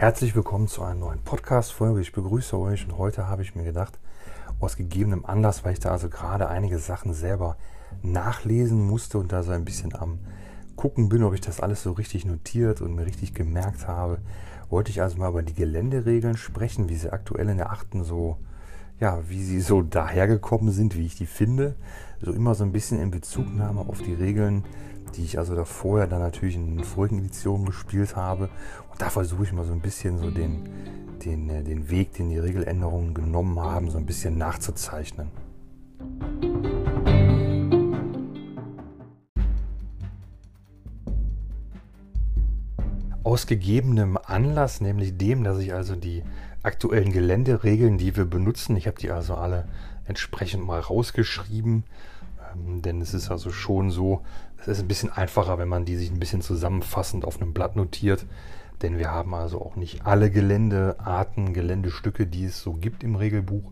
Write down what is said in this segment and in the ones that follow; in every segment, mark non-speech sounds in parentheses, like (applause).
Herzlich willkommen zu einer neuen Podcast-Folge. Ich begrüße euch und heute habe ich mir gedacht, aus gegebenem Anlass, weil ich da also gerade einige Sachen selber nachlesen musste und da so ein bisschen am gucken bin, ob ich das alles so richtig notiert und mir richtig gemerkt habe, wollte ich also mal über die Geländeregeln sprechen, wie sie aktuell in der achten so, ja, wie sie so dahergekommen sind, wie ich die finde. So immer so ein bisschen in Bezugnahme auf die Regeln, die ich also da vorher dann natürlich in den vorigen Editionen gespielt habe. Und da versuche ich mal so ein bisschen so den, den, äh, den Weg, den die Regeländerungen genommen haben, so ein bisschen nachzuzeichnen. Aus gegebenem Anlass, nämlich dem, dass ich also die aktuellen Geländeregeln, die wir benutzen, ich habe die also alle entsprechend mal rausgeschrieben, ähm, denn es ist also schon so, es ist ein bisschen einfacher, wenn man die sich ein bisschen zusammenfassend auf einem Blatt notiert, denn wir haben also auch nicht alle Geländearten, Geländestücke, die es so gibt im Regelbuch.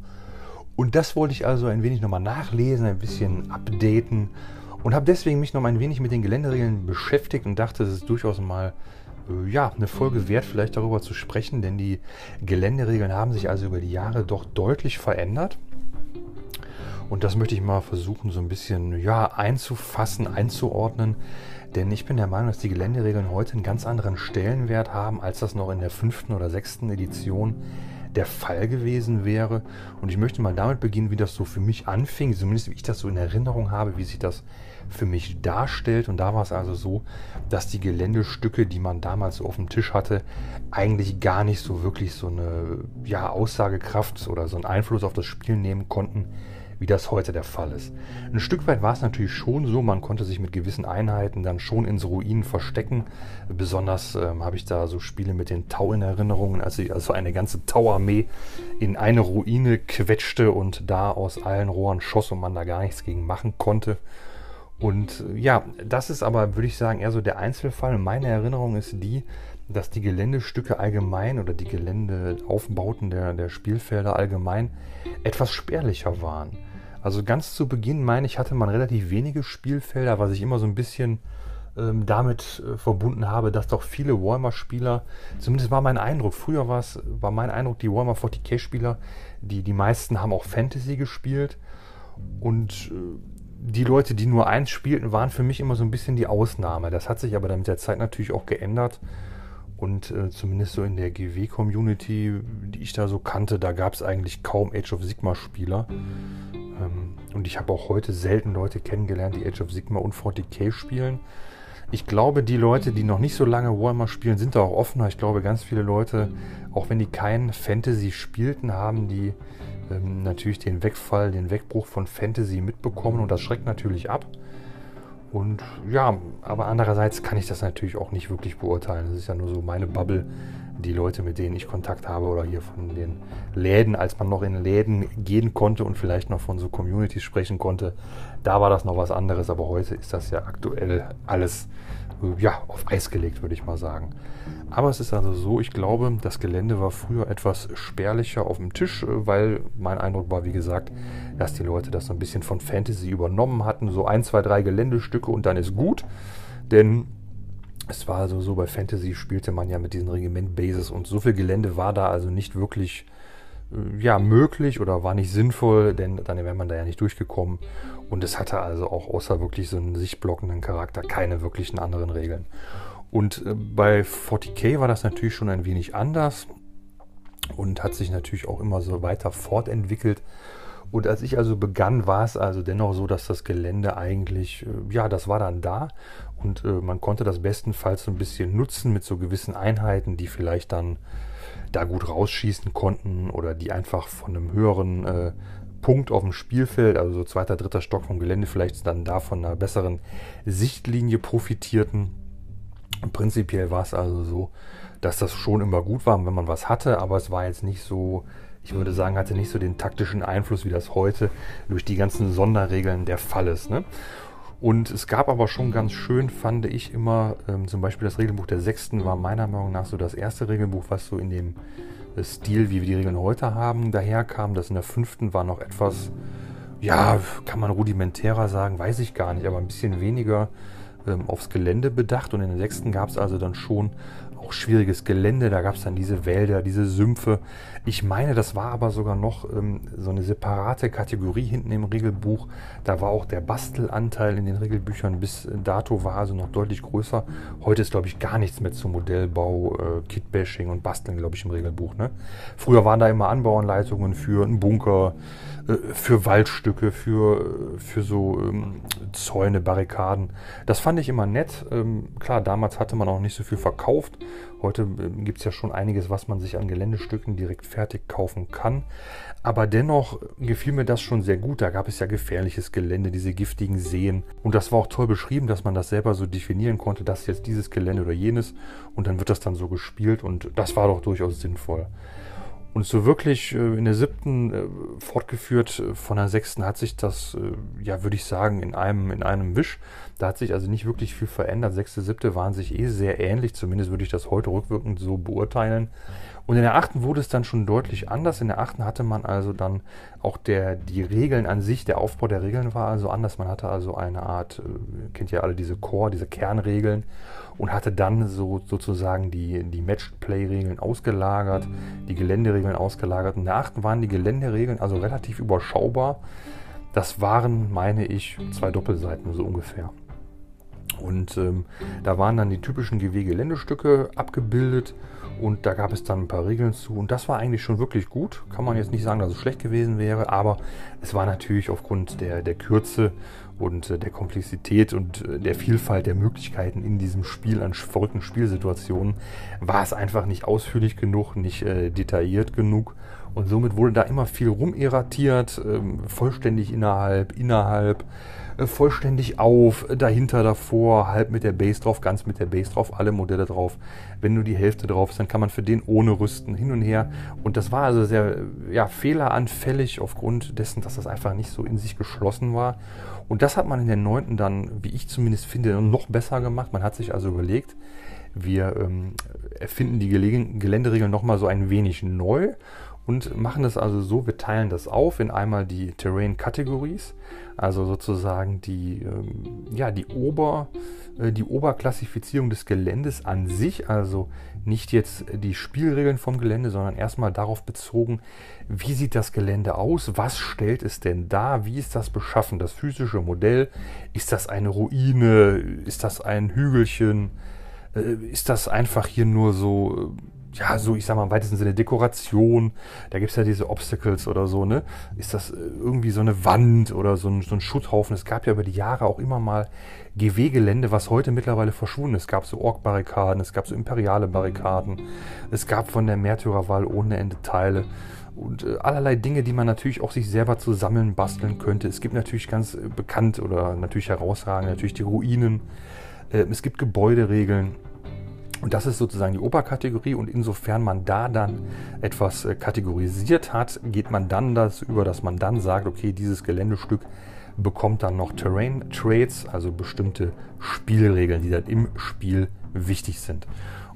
Und das wollte ich also ein wenig nochmal nachlesen, ein bisschen updaten und habe deswegen mich noch ein wenig mit den Geländeregeln beschäftigt und dachte, es ist durchaus mal äh, ja, eine Folge wert, vielleicht darüber zu sprechen, denn die Geländeregeln haben sich also über die Jahre doch deutlich verändert. Und das möchte ich mal versuchen, so ein bisschen ja, einzufassen, einzuordnen. Denn ich bin der Meinung, dass die Geländeregeln heute einen ganz anderen Stellenwert haben, als das noch in der fünften oder sechsten Edition der Fall gewesen wäre. Und ich möchte mal damit beginnen, wie das so für mich anfing, zumindest wie ich das so in Erinnerung habe, wie sich das für mich darstellt. Und da war es also so, dass die Geländestücke, die man damals so auf dem Tisch hatte, eigentlich gar nicht so wirklich so eine ja, Aussagekraft oder so einen Einfluss auf das Spiel nehmen konnten, wie das heute der Fall ist. Ein Stück weit war es natürlich schon so, man konnte sich mit gewissen Einheiten dann schon in so Ruinen verstecken. Besonders ähm, habe ich da so Spiele mit den Tau in Erinnerung, als ich also eine ganze Tauarmee in eine Ruine quetschte und da aus allen Rohren schoss und man da gar nichts gegen machen konnte. Und äh, ja, das ist aber, würde ich sagen, eher so der Einzelfall. Meine Erinnerung ist die, dass die Geländestücke allgemein oder die Geländeaufbauten der, der Spielfelder allgemein etwas spärlicher waren. Also ganz zu Beginn, meine ich, hatte man relativ wenige Spielfelder, was ich immer so ein bisschen ähm, damit äh, verbunden habe, dass doch viele Warhammer-Spieler, zumindest war mein Eindruck, früher war es, war mein Eindruck, die Warhammer 40k-Spieler, die, die meisten haben auch Fantasy gespielt und äh, die Leute, die nur eins spielten, waren für mich immer so ein bisschen die Ausnahme. Das hat sich aber dann mit der Zeit natürlich auch geändert. Und äh, zumindest so in der GW-Community, die ich da so kannte, da gab es eigentlich kaum Age of Sigma-Spieler. Ähm, und ich habe auch heute selten Leute kennengelernt, die Age of Sigma und 40k spielen. Ich glaube, die Leute, die noch nicht so lange Warhammer spielen, sind da auch offener. Ich glaube, ganz viele Leute, auch wenn die kein Fantasy spielten, haben die ähm, natürlich den Wegfall, den Wegbruch von Fantasy mitbekommen und das schreckt natürlich ab. Und ja, aber andererseits kann ich das natürlich auch nicht wirklich beurteilen. Das ist ja nur so meine Bubble, die Leute, mit denen ich Kontakt habe oder hier von den Läden, als man noch in Läden gehen konnte und vielleicht noch von so Communities sprechen konnte, da war das noch was anderes, aber heute ist das ja aktuell alles ja, auf Eis gelegt, würde ich mal sagen. Aber es ist also so, ich glaube, das Gelände war früher etwas spärlicher auf dem Tisch, äh, weil mein Eindruck war, wie gesagt, dass die Leute das so ein bisschen von Fantasy übernommen hatten. So ein, zwei, drei Geländestücke und dann ist gut. Denn es war also so, bei Fantasy spielte man ja mit diesen Regiment-Bases und so viel Gelände war da also nicht wirklich ja, möglich oder war nicht sinnvoll, denn dann wäre man da ja nicht durchgekommen. Und es hatte also auch außer wirklich so einen sichtblockenden Charakter keine wirklichen anderen Regeln. Und äh, bei 40k war das natürlich schon ein wenig anders und hat sich natürlich auch immer so weiter fortentwickelt. Und als ich also begann, war es also dennoch so, dass das Gelände eigentlich, äh, ja, das war dann da und äh, man konnte das bestenfalls so ein bisschen nutzen mit so gewissen Einheiten, die vielleicht dann da gut rausschießen konnten oder die einfach von einem höheren äh, Punkt auf dem Spielfeld, also so zweiter, dritter Stock vom Gelände, vielleicht dann da von einer besseren Sichtlinie profitierten. Und prinzipiell war es also so, dass das schon immer gut war, wenn man was hatte, aber es war jetzt nicht so, ich würde sagen, hatte nicht so den taktischen Einfluss, wie das heute durch die ganzen Sonderregeln der Fall ist. Ne? Und es gab aber schon ganz schön, fand ich immer, ähm, zum Beispiel das Regelbuch der Sechsten war meiner Meinung nach so das erste Regelbuch, was so in dem äh, Stil, wie wir die Regeln heute haben, daherkam. Das in der fünften war noch etwas, ja, kann man rudimentärer sagen, weiß ich gar nicht, aber ein bisschen weniger ähm, aufs Gelände bedacht und in der sechsten gab es also dann schon auch schwieriges Gelände. Da gab es dann diese Wälder, diese Sümpfe. Ich meine, das war aber sogar noch ähm, so eine separate Kategorie hinten im Regelbuch. Da war auch der Bastelanteil in den Regelbüchern bis dato war also noch deutlich größer. Heute ist, glaube ich, gar nichts mehr zum Modellbau, äh, Kitbashing und Basteln, glaube ich, im Regelbuch. Ne? Früher waren da immer Anbauanleitungen für einen Bunker, äh, für Waldstücke, für, für so ähm, Zäune, Barrikaden. Das fand ich immer nett. Ähm, klar, damals hatte man auch nicht so viel verkauft. Heute ähm, gibt es ja schon einiges, was man sich an Geländestücken direkt fertig kaufen kann. Aber dennoch gefiel mir das schon sehr gut. Da gab es ja gefährliches Gelände, diese giftigen Seen. Und das war auch toll beschrieben, dass man das selber so definieren konnte, dass jetzt dieses Gelände oder jenes. Und dann wird das dann so gespielt. Und das war doch durchaus sinnvoll. Und so wirklich äh, in der siebten äh, fortgeführt äh, von der sechsten hat sich das, ja, würde ich sagen, in einem, in einem Wisch. Da hat sich also nicht wirklich viel verändert. Sechste, siebte waren sich eh sehr ähnlich. Zumindest würde ich das heute rückwirkend so beurteilen. Und in der achten wurde es dann schon deutlich anders. In der achten hatte man also dann auch der, die Regeln an sich, der Aufbau der Regeln war also anders. Man hatte also eine Art, äh, kennt ja alle diese Core, diese Kernregeln und hatte dann so sozusagen die, die Match-Play-Regeln ausgelagert, die Geländeregeln ausgelagert. In der achten waren die Geländeregeln also relativ überschaubar. Das waren, meine ich, zwei Doppelseiten so ungefähr. Und ähm, da waren dann die typischen GW-Geländestücke abgebildet und da gab es dann ein paar Regeln zu. Und das war eigentlich schon wirklich gut. Kann man jetzt nicht sagen, dass es schlecht gewesen wäre, aber es war natürlich aufgrund der, der Kürze und äh, der Komplexität und äh, der Vielfalt der Möglichkeiten in diesem Spiel an verrückten Spielsituationen war es einfach nicht ausführlich genug, nicht äh, detailliert genug. Und somit wurde da immer viel rumirratiert, ähm, vollständig innerhalb, innerhalb. Äh, vollständig auf, dahinter, davor, halb mit der Base drauf, ganz mit der Base drauf, alle Modelle drauf. Wenn nur die Hälfte drauf ist, dann kann man für den ohne rüsten, hin und her. Und das war also sehr ja, fehleranfällig aufgrund dessen, dass das einfach nicht so in sich geschlossen war. Und das hat man in der neunten dann, wie ich zumindest finde, noch besser gemacht. Man hat sich also überlegt, wir ähm, erfinden die Geländeregeln nochmal so ein wenig neu und machen das also so, wir teilen das auf in einmal die Terrain Categories, also sozusagen die, ähm, ja, die, Ober, äh, die Oberklassifizierung des Geländes an sich, also nicht jetzt die Spielregeln vom Gelände, sondern erstmal darauf bezogen, wie sieht das Gelände aus, was stellt es denn da, wie ist das beschaffen, das physische Modell, ist das eine Ruine, ist das ein Hügelchen, äh, ist das einfach hier nur so äh, ja, so, ich sag mal, im weitesten Sinne Dekoration. Da gibt es ja diese Obstacles oder so, ne? Ist das äh, irgendwie so eine Wand oder so ein, so ein Schutthaufen? Es gab ja über die Jahre auch immer mal GW-Gelände, was heute mittlerweile verschwunden ist. Es gab so Ork-Barrikaden, es gab so imperiale Barrikaden, es gab von der Märtyrerwahl ohne Ende Teile und äh, allerlei Dinge, die man natürlich auch sich selber zusammen basteln könnte. Es gibt natürlich ganz äh, bekannt oder natürlich herausragend natürlich die Ruinen. Äh, es gibt Gebäuderegeln und das ist sozusagen die Oberkategorie und insofern man da dann etwas äh, kategorisiert hat, geht man dann das über, dass man dann sagt, okay, dieses Geländestück bekommt dann noch Terrain Trades, also bestimmte Spielregeln, die dann im Spiel wichtig sind.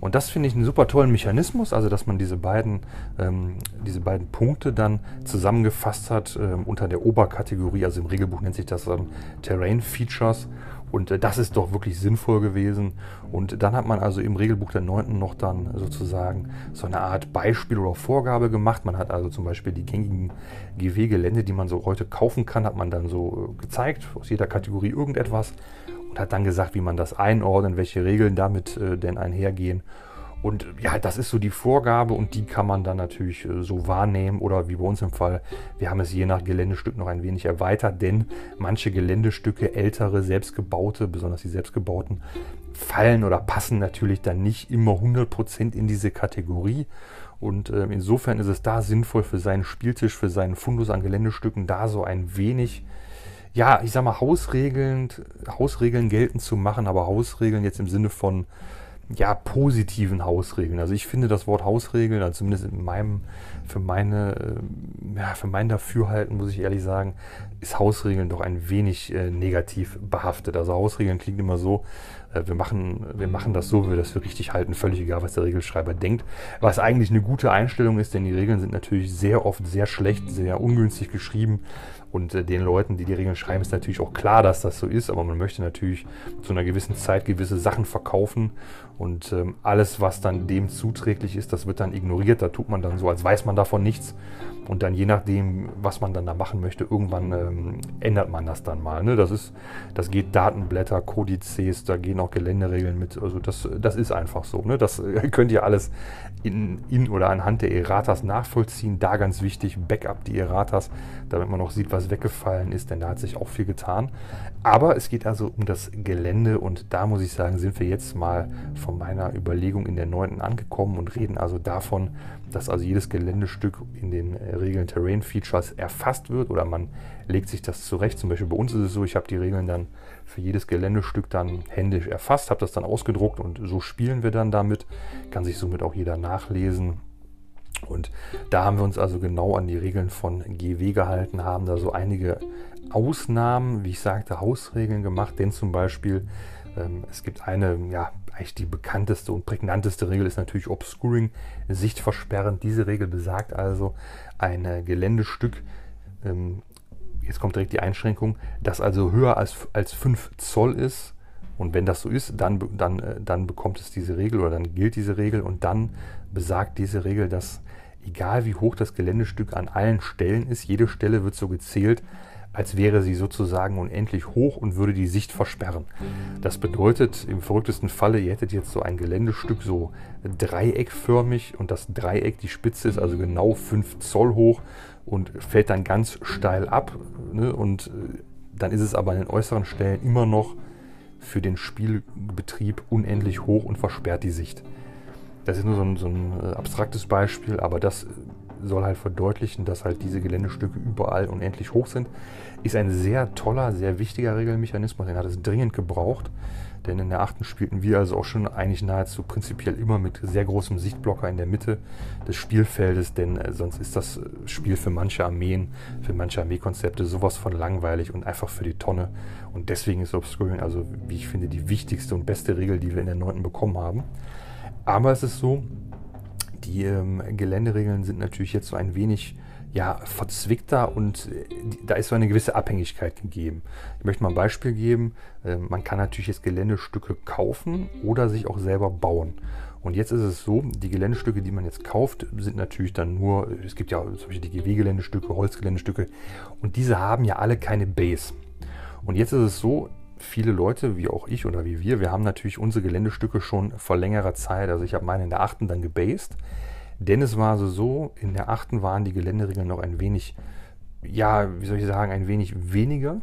Und das finde ich einen super tollen Mechanismus, also dass man diese beiden, ähm, diese beiden Punkte dann zusammengefasst hat ähm, unter der Oberkategorie, also im Regelbuch nennt sich das dann Terrain Features. Und äh, das ist doch wirklich sinnvoll gewesen. Und dann hat man also im Regelbuch der 9. noch dann sozusagen so eine Art Beispiel oder Vorgabe gemacht. Man hat also zum Beispiel die gängigen GW-Gelände, die man so heute kaufen kann, hat man dann so äh, gezeigt, aus jeder Kategorie irgendetwas und hat dann gesagt, wie man das einordnet, welche Regeln damit äh, denn einhergehen. Und ja, das ist so die Vorgabe und die kann man dann natürlich äh, so wahrnehmen oder wie bei uns im Fall, wir haben es je nach Geländestück noch ein wenig erweitert, denn manche Geländestücke, ältere, selbstgebaute, besonders die selbstgebauten, fallen oder passen natürlich dann nicht immer 100% in diese Kategorie. Und äh, insofern ist es da sinnvoll für seinen Spieltisch, für seinen Fundus an Geländestücken da so ein wenig ja, ich sag mal, Hausregeln, Hausregeln geltend zu machen, aber Hausregeln jetzt im Sinne von ja, positiven Hausregeln. Also ich finde das Wort Hausregeln, also zumindest in meinem, für meine, äh, ja, für mein Dafürhalten, muss ich ehrlich sagen, ist Hausregeln doch ein wenig äh, negativ behaftet. Also Hausregeln klingt immer so, äh, wir, machen, wir machen das so, wie wir das für richtig halten, völlig egal, was der Regelschreiber denkt. Was eigentlich eine gute Einstellung ist, denn die Regeln sind natürlich sehr oft sehr schlecht, sehr ungünstig geschrieben. Und äh, den Leuten, die die Regeln schreiben, ist natürlich auch klar, dass das so ist, aber man möchte natürlich zu einer gewissen Zeit gewisse Sachen verkaufen und ähm, alles, was dann dem zuträglich ist, das wird dann ignoriert. Da tut man dann so, als weiß man davon nichts. Und dann je nachdem, was man dann da machen möchte, irgendwann ähm, ändert man das dann mal. Ne? Das, ist, das geht Datenblätter, Kodizes, da gehen auch Geländeregeln mit. Also das, das ist einfach so. Ne? Das (laughs) könnt ihr alles in, in oder anhand der Erratas nachvollziehen. Da ganz wichtig, Backup die Erratas, damit man auch sieht, was weggefallen ist, denn da hat sich auch viel getan. Aber es geht also um das Gelände und da muss ich sagen, sind wir jetzt mal von meiner Überlegung in der 9. angekommen und reden also davon, dass also jedes Geländestück in den äh, Regeln Terrain Features erfasst wird oder man legt sich das zurecht. Zum Beispiel bei uns ist es so, ich habe die Regeln dann für jedes Geländestück dann händisch erfasst, habe das dann ausgedruckt und so spielen wir dann damit. Kann sich somit auch jeder nachlesen. Und da haben wir uns also genau an die Regeln von GW gehalten, haben da so einige Ausnahmen, wie ich sagte, Hausregeln gemacht, denn zum Beispiel ähm, es gibt eine, ja, eigentlich die bekannteste und prägnanteste Regel ist natürlich Obscuring, Sicht versperren. Diese Regel besagt also, ein Geländestück, ähm, jetzt kommt direkt die Einschränkung, das also höher als, als 5 Zoll ist. Und wenn das so ist, dann, dann, äh, dann bekommt es diese Regel oder dann gilt diese Regel und dann besagt diese Regel, dass egal wie hoch das Geländestück an allen Stellen ist, jede Stelle wird so gezählt, als wäre sie sozusagen unendlich hoch und würde die Sicht versperren. Das bedeutet im verrücktesten Falle, ihr hättet jetzt so ein Geländestück so dreieckförmig und das Dreieck, die Spitze ist also genau 5 Zoll hoch und fällt dann ganz steil ab. Ne? Und äh, dann ist es aber an den äußeren Stellen immer noch für den Spielbetrieb unendlich hoch und versperrt die Sicht. Das ist nur so ein, so ein äh, abstraktes Beispiel, aber das soll halt verdeutlichen, dass halt diese Geländestücke überall unendlich hoch sind. Ist ein sehr toller, sehr wichtiger Regelmechanismus. Den hat es dringend gebraucht. Denn in der achten spielten wir also auch schon eigentlich nahezu prinzipiell immer mit sehr großem Sichtblocker in der Mitte des Spielfeldes, denn äh, sonst ist das äh, Spiel für manche Armeen, für manche Armeekonzepte sowas von langweilig und einfach für die Tonne. Und deswegen ist Obscuring also, wie ich finde, die wichtigste und beste Regel, die wir in der neunten bekommen haben. Aber es ist so, die ähm, Geländeregeln sind natürlich jetzt so ein wenig ja, verzwickter und äh, da ist so eine gewisse Abhängigkeit gegeben. Ich möchte mal ein Beispiel geben. Äh, man kann natürlich jetzt Geländestücke kaufen oder sich auch selber bauen. Und jetzt ist es so, die Geländestücke, die man jetzt kauft, sind natürlich dann nur, es gibt ja zum Beispiel die GW-Geländestücke, Holzgeländestücke und diese haben ja alle keine Base. Und jetzt ist es so, viele Leute, wie auch ich oder wie wir, wir haben natürlich unsere Geländestücke schon vor längerer Zeit, also ich habe meine in der achten dann gebased, denn es war so, in der achten waren die Geländeregeln noch ein wenig, ja, wie soll ich sagen, ein wenig weniger.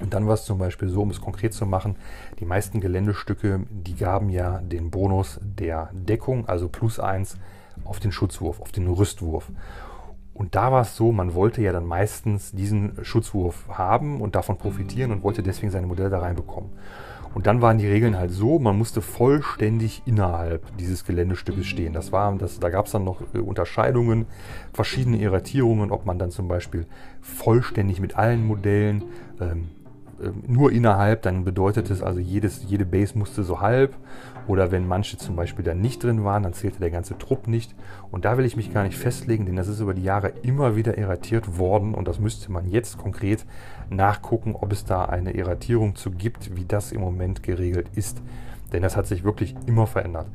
Und dann war es zum Beispiel so, um es konkret zu machen, die meisten Geländestücke, die gaben ja den Bonus der Deckung, also plus eins auf den Schutzwurf, auf den Rüstwurf. Und da war es so, man wollte ja dann meistens diesen Schutzwurf haben und davon profitieren und wollte deswegen seine Modelle da reinbekommen. Und dann waren die Regeln halt so, man musste vollständig innerhalb dieses Geländestückes stehen. Das war, das, da gab es dann noch äh, Unterscheidungen, verschiedene Irratierungen, ob man dann zum Beispiel vollständig mit allen Modellen ähm, ähm, nur innerhalb, dann bedeutet es also, jedes, jede Base musste so halb. Oder wenn manche zum Beispiel dann nicht drin waren, dann zählte der ganze Trupp nicht. Und da will ich mich gar nicht festlegen, denn das ist über die Jahre immer wieder erratiert worden. Und das müsste man jetzt konkret nachgucken, ob es da eine Erratierung zu gibt, wie das im Moment geregelt ist. Denn das hat sich wirklich immer verändert.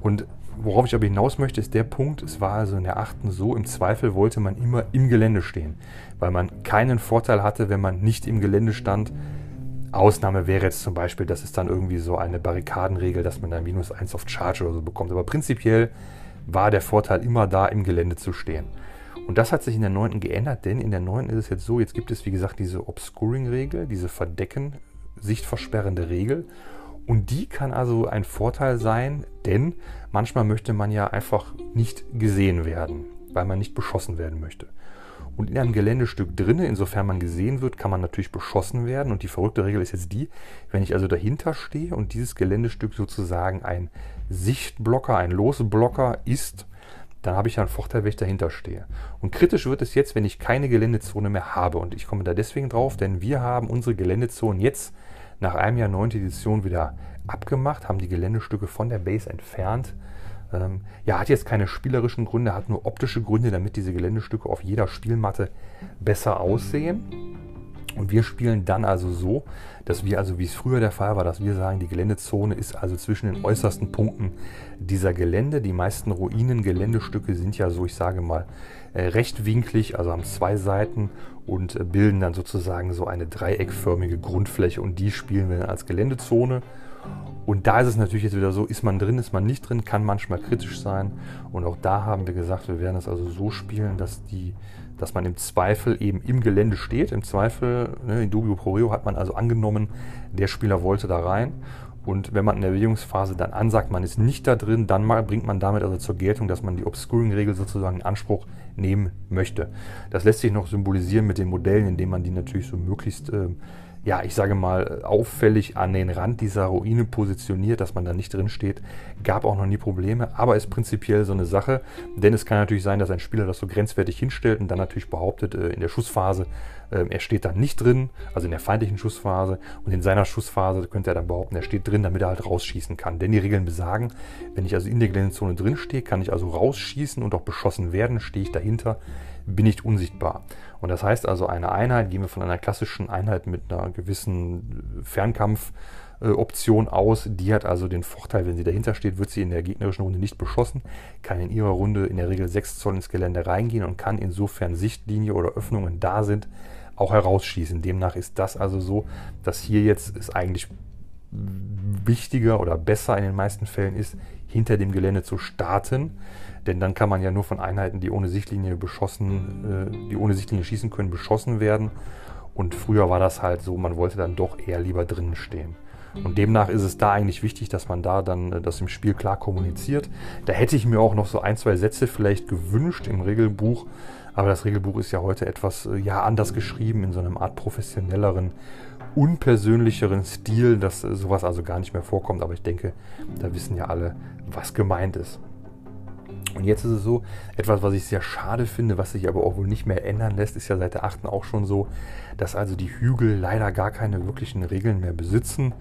Und worauf ich aber hinaus möchte, ist der Punkt, es war also in der achten so, im Zweifel wollte man immer im Gelände stehen, weil man keinen Vorteil hatte, wenn man nicht im Gelände stand. Ausnahme wäre jetzt zum Beispiel, dass es dann irgendwie so eine Barrikadenregel, dass man da minus 1 auf Charge oder so bekommt. Aber prinzipiell war der Vorteil immer da, im Gelände zu stehen. Und das hat sich in der 9. geändert, denn in der 9. ist es jetzt so, jetzt gibt es wie gesagt diese Obscuring-Regel, diese Verdecken, sichtversperrende Regel. Und die kann also ein Vorteil sein, denn manchmal möchte man ja einfach nicht gesehen werden, weil man nicht beschossen werden möchte. Und in einem Geländestück drinne, insofern man gesehen wird, kann man natürlich beschossen werden. Und die verrückte Regel ist jetzt die, wenn ich also dahinter stehe und dieses Geländestück sozusagen ein Sichtblocker, ein Losblocker ist, dann habe ich ja einen Vorteil, wenn ich dahinter stehe. Und kritisch wird es jetzt, wenn ich keine Geländezone mehr habe. Und ich komme da deswegen drauf, denn wir haben unsere Geländezonen jetzt nach einem Jahr 9. Edition wieder abgemacht, haben die Geländestücke von der Base entfernt. Ähm, ja, hat jetzt keine spielerischen Gründe, hat nur optische Gründe, damit diese Geländestücke auf jeder Spielmatte besser aussehen. Und wir spielen dann also so, dass wir also, wie es früher der Fall war, dass wir sagen, die Geländezone ist also zwischen den äußersten Punkten dieser Gelände. Die meisten Ruinen-Geländestücke sind ja so, ich sage mal, äh, rechtwinklig, also haben zwei Seiten und äh, bilden dann sozusagen so eine dreieckförmige Grundfläche und die spielen wir dann als Geländezone. Und da ist es natürlich jetzt wieder so, ist man drin, ist man nicht drin, kann manchmal kritisch sein. Und auch da haben wir gesagt, wir werden es also so spielen, dass die dass man im Zweifel eben im Gelände steht. Im Zweifel, ne, in Dubio Pro Reo hat man also angenommen, der Spieler wollte da rein. Und wenn man in der Bewegungsphase dann ansagt, man ist nicht da drin, dann mal bringt man damit also zur Geltung, dass man die Obscuring-Regel sozusagen in Anspruch nehmen möchte. Das lässt sich noch symbolisieren mit den Modellen, indem man die natürlich so möglichst äh, ja, ich sage mal, auffällig an den Rand dieser Ruine positioniert, dass man da nicht drin steht. Gab auch noch nie Probleme, aber ist prinzipiell so eine Sache, denn es kann natürlich sein, dass ein Spieler das so grenzwertig hinstellt und dann natürlich behauptet, äh, in der Schussphase, äh, er steht da nicht drin, also in der feindlichen Schussphase und in seiner Schussphase könnte er dann behaupten, er steht drin, damit er halt rausschießen kann. Denn die Regeln besagen, wenn ich also in der Geländezone drin stehe, kann ich also rausschießen und auch beschossen werden, stehe ich dahinter, bin ich unsichtbar. Und das heißt also, eine Einheit, gehen wir von einer klassischen Einheit mit einer gewissen Fernkampfoption aus. Die hat also den Vorteil, wenn sie dahinter steht, wird sie in der gegnerischen Runde nicht beschossen, kann in ihrer Runde in der Regel 6 Zoll ins Gelände reingehen und kann insofern Sichtlinie oder Öffnungen da sind, auch herausschießen. Demnach ist das also so, dass hier jetzt es eigentlich wichtiger oder besser in den meisten Fällen ist, hinter dem Gelände zu starten denn dann kann man ja nur von Einheiten, die ohne Sichtlinie beschossen, äh, die ohne Sichtlinie schießen können, beschossen werden. Und früher war das halt so, man wollte dann doch eher lieber drinnen stehen. Und demnach ist es da eigentlich wichtig, dass man da dann äh, das im Spiel klar kommuniziert. Da hätte ich mir auch noch so ein, zwei Sätze vielleicht gewünscht im Regelbuch. Aber das Regelbuch ist ja heute etwas äh, ja, anders geschrieben, in so einem Art professionelleren, unpersönlicheren Stil, dass äh, sowas also gar nicht mehr vorkommt. Aber ich denke, da wissen ja alle, was gemeint ist. Und jetzt ist es so, etwas, was ich sehr schade finde, was sich aber auch wohl nicht mehr ändern lässt, ist ja seit der 8. auch schon so, dass also die Hügel leider gar keine wirklichen Regeln mehr besitzen.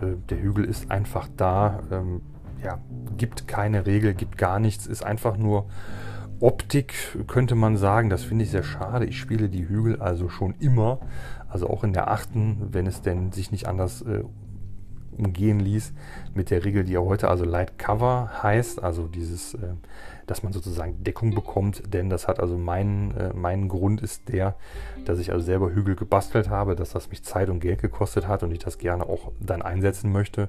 Äh, der Hügel ist einfach da, ähm, ja, gibt keine Regel, gibt gar nichts, ist einfach nur Optik, könnte man sagen. Das finde ich sehr schade. Ich spiele die Hügel also schon immer, also auch in der 8., wenn es denn sich nicht anders äh, umgehen ließ, mit der Regel, die ja heute also Light Cover heißt, also dieses äh, dass man sozusagen Deckung bekommt, denn das hat also mein, äh, mein Grund ist der, dass ich also selber Hügel gebastelt habe, dass das mich Zeit und Geld gekostet hat und ich das gerne auch dann einsetzen möchte.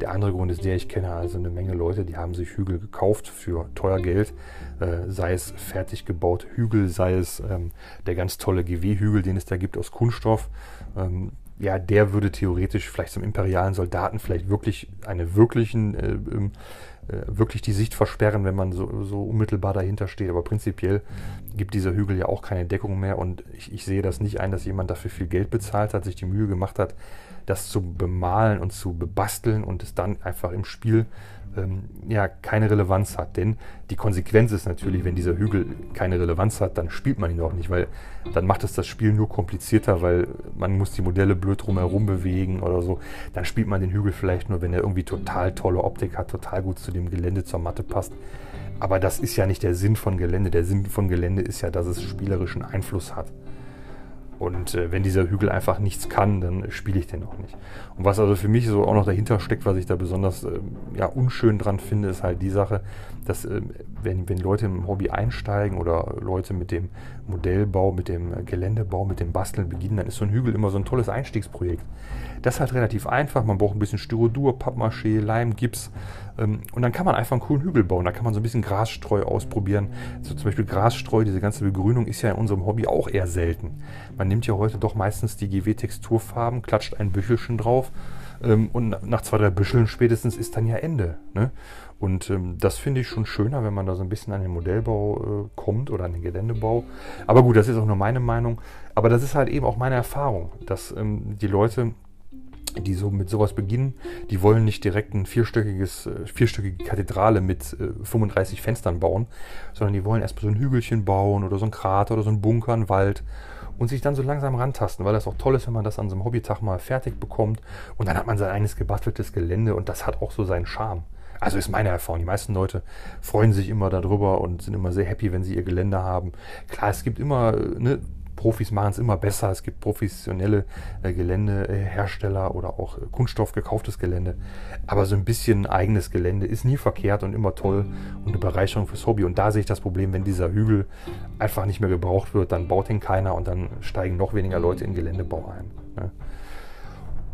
Der andere Grund ist der, ich kenne also eine Menge Leute, die haben sich Hügel gekauft für teuer Geld, äh, sei es fertig gebaute Hügel, sei es ähm, der ganz tolle GW-Hügel, den es da gibt aus Kunststoff. Ähm, ja, der würde theoretisch vielleicht zum imperialen Soldaten vielleicht wirklich eine wirklichen äh, ähm, äh, wirklich die Sicht versperren, wenn man so, so, unmittelbar dahinter steht. Aber prinzipiell gibt dieser Hügel ja auch keine Deckung mehr und ich, ich, sehe das nicht ein, dass jemand dafür viel Geld bezahlt hat, sich die Mühe gemacht hat, das zu bemalen und zu bebasteln und es dann einfach im Spiel ähm, ja keine Relevanz hat. Denn die Konsequenz ist natürlich, wenn dieser Hügel keine Relevanz hat, dann spielt man ihn auch nicht, weil dann macht es das Spiel nur komplizierter, weil man muss die Modelle blöd drumherum bewegen oder so. Dann spielt man den Hügel vielleicht nur, wenn er irgendwie total tolle Optik hat, total gut zu dem Gelände, zur Matte passt. Aber das ist ja nicht der Sinn von Gelände. Der Sinn von Gelände ist ja, dass es spielerischen Einfluss hat. Und äh, wenn dieser Hügel einfach nichts kann, dann spiele ich den auch nicht. Und was also für mich so auch noch dahinter steckt, was ich da besonders äh, ja, unschön dran finde, ist halt die Sache, dass äh, wenn, wenn Leute im Hobby einsteigen oder Leute mit dem Modellbau, mit dem Geländebau, mit dem Basteln beginnen, dann ist so ein Hügel immer so ein tolles Einstiegsprojekt. Das ist halt relativ einfach. Man braucht ein bisschen Styrodur, Pappmaché, Leim, Gips. Ähm, und dann kann man einfach einen coolen Hügel bauen. Da kann man so ein bisschen Grasstreu ausprobieren. So zum Beispiel Grasstreu, diese ganze Begrünung ist ja in unserem Hobby auch eher selten. Man nimmt ja heute doch meistens die GW-Texturfarben, klatscht ein Büchelchen drauf ähm, und nach zwei, drei Büscheln spätestens ist dann ja Ende. Ne? Und ähm, das finde ich schon schöner, wenn man da so ein bisschen an den Modellbau äh, kommt oder an den Geländebau. Aber gut, das ist auch nur meine Meinung. Aber das ist halt eben auch meine Erfahrung, dass ähm, die Leute die so mit sowas beginnen, die wollen nicht direkt ein vierstöckiges, äh, vierstöckige Kathedrale mit äh, 35 Fenstern bauen, sondern die wollen erstmal so ein Hügelchen bauen oder so ein Krater oder so ein Bunker, ein Wald und sich dann so langsam rantasten, weil das auch toll ist, wenn man das an so einem Hobbytag mal fertig bekommt und dann hat man sein eigenes gebasteltes Gelände und das hat auch so seinen Charme. Also ist meine Erfahrung. Die meisten Leute freuen sich immer darüber und sind immer sehr happy, wenn sie ihr Gelände haben. Klar, es gibt immer ne, Profis machen es immer besser. Es gibt professionelle äh, Geländehersteller oder auch äh, Kunststoff gekauftes Gelände. Aber so ein bisschen eigenes Gelände ist nie verkehrt und immer toll und eine Bereicherung fürs Hobby. Und da sehe ich das Problem, wenn dieser Hügel einfach nicht mehr gebraucht wird, dann baut ihn keiner und dann steigen noch weniger Leute in Geländebau ein. Ne?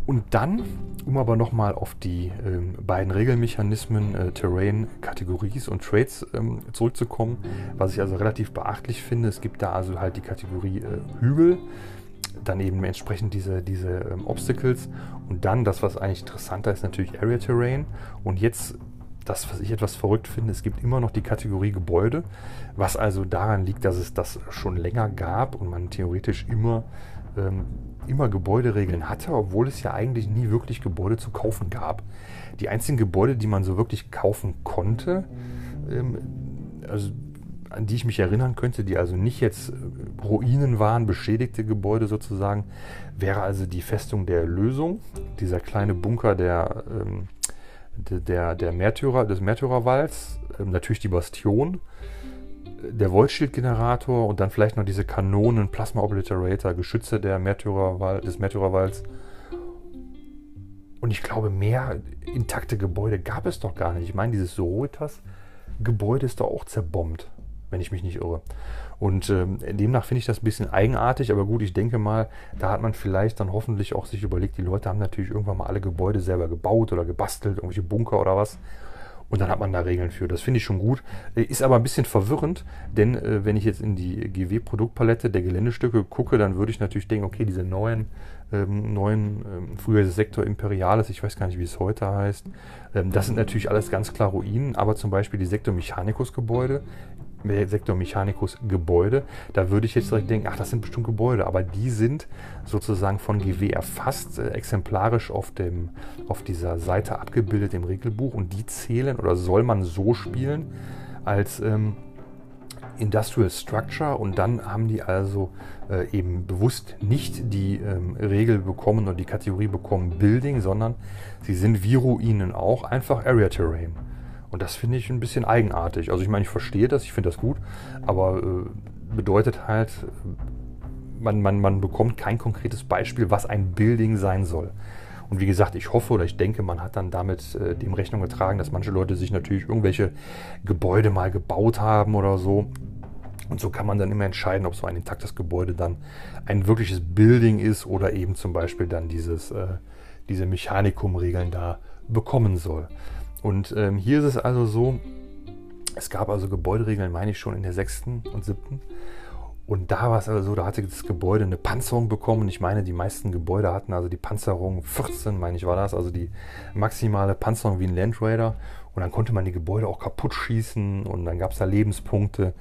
Und dann, um aber nochmal auf die ähm, beiden Regelmechanismen äh, Terrain, Kategories und Trades ähm, zurückzukommen, was ich also relativ beachtlich finde, es gibt da also halt die Kategorie äh, Hügel, dann eben entsprechend diese, diese ähm, Obstacles und dann das, was eigentlich interessanter ist, natürlich Area Terrain. Und jetzt das, was ich etwas verrückt finde, es gibt immer noch die Kategorie Gebäude, was also daran liegt, dass es das schon länger gab und man theoretisch immer ähm, immer Gebäuderegeln hatte, obwohl es ja eigentlich nie wirklich Gebäude zu kaufen gab. Die einzigen Gebäude, die man so wirklich kaufen konnte, ähm, also an die ich mich erinnern könnte, die also nicht jetzt äh, Ruinen waren, beschädigte Gebäude sozusagen, wäre also die Festung der Lösung, dieser kleine Bunker der, ähm, der, der Märtyrer, des Märtyrerwalds, ähm, natürlich die Bastion, der Voltschild-Generator und dann vielleicht noch diese Kanonen, Plasma Obliterator, Geschütze der Märtyrerwal des Märtyrerwalds. Und ich glaube, mehr intakte Gebäude gab es doch gar nicht. Ich meine, dieses Sororitas-Gebäude ist doch auch zerbombt, wenn ich mich nicht irre. Und ähm, demnach finde ich das ein bisschen eigenartig, aber gut, ich denke mal, da hat man vielleicht dann hoffentlich auch sich überlegt, die Leute haben natürlich irgendwann mal alle Gebäude selber gebaut oder gebastelt, irgendwelche Bunker oder was. Und dann hat man da Regeln für. Das finde ich schon gut. Äh, ist aber ein bisschen verwirrend, denn äh, wenn ich jetzt in die GW-Produktpalette der Geländestücke gucke, dann würde ich natürlich denken, okay, diese neuen, ähm, neuen ähm, früher Sektor Imperiales, ich weiß gar nicht, wie es heute heißt, ähm, das sind natürlich alles ganz klar Ruinen, aber zum Beispiel die Sektor Mechanicus Gebäude Sektor Mechanicus Gebäude. Da würde ich jetzt direkt denken, ach, das sind bestimmt Gebäude, aber die sind sozusagen von GW erfasst, äh, exemplarisch auf, dem, auf dieser Seite abgebildet im Regelbuch und die zählen oder soll man so spielen als ähm, Industrial Structure und dann haben die also äh, eben bewusst nicht die ähm, Regel bekommen oder die Kategorie bekommen Building, sondern sie sind wie Ruinen auch einfach Area Terrain. Und das finde ich ein bisschen eigenartig. Also ich meine, ich verstehe das, ich finde das gut, aber äh, bedeutet halt, man, man, man bekommt kein konkretes Beispiel, was ein Building sein soll. Und wie gesagt, ich hoffe oder ich denke, man hat dann damit äh, dem Rechnung getragen, dass manche Leute sich natürlich irgendwelche Gebäude mal gebaut haben oder so. Und so kann man dann immer entscheiden, ob so ein intaktes Gebäude dann ein wirkliches Building ist oder eben zum Beispiel dann dieses, äh, diese Mechanikum-Regeln da bekommen soll. Und ähm, hier ist es also so, es gab also Gebäuderegeln, meine ich schon, in der sechsten und siebten. Und da war es also so, da hatte das Gebäude eine Panzerung bekommen. Ich meine, die meisten Gebäude hatten also die Panzerung 14, meine ich, war das, also die maximale Panzerung wie ein Land Raider. Und dann konnte man die Gebäude auch kaputt schießen und dann gab es da Lebenspunkte.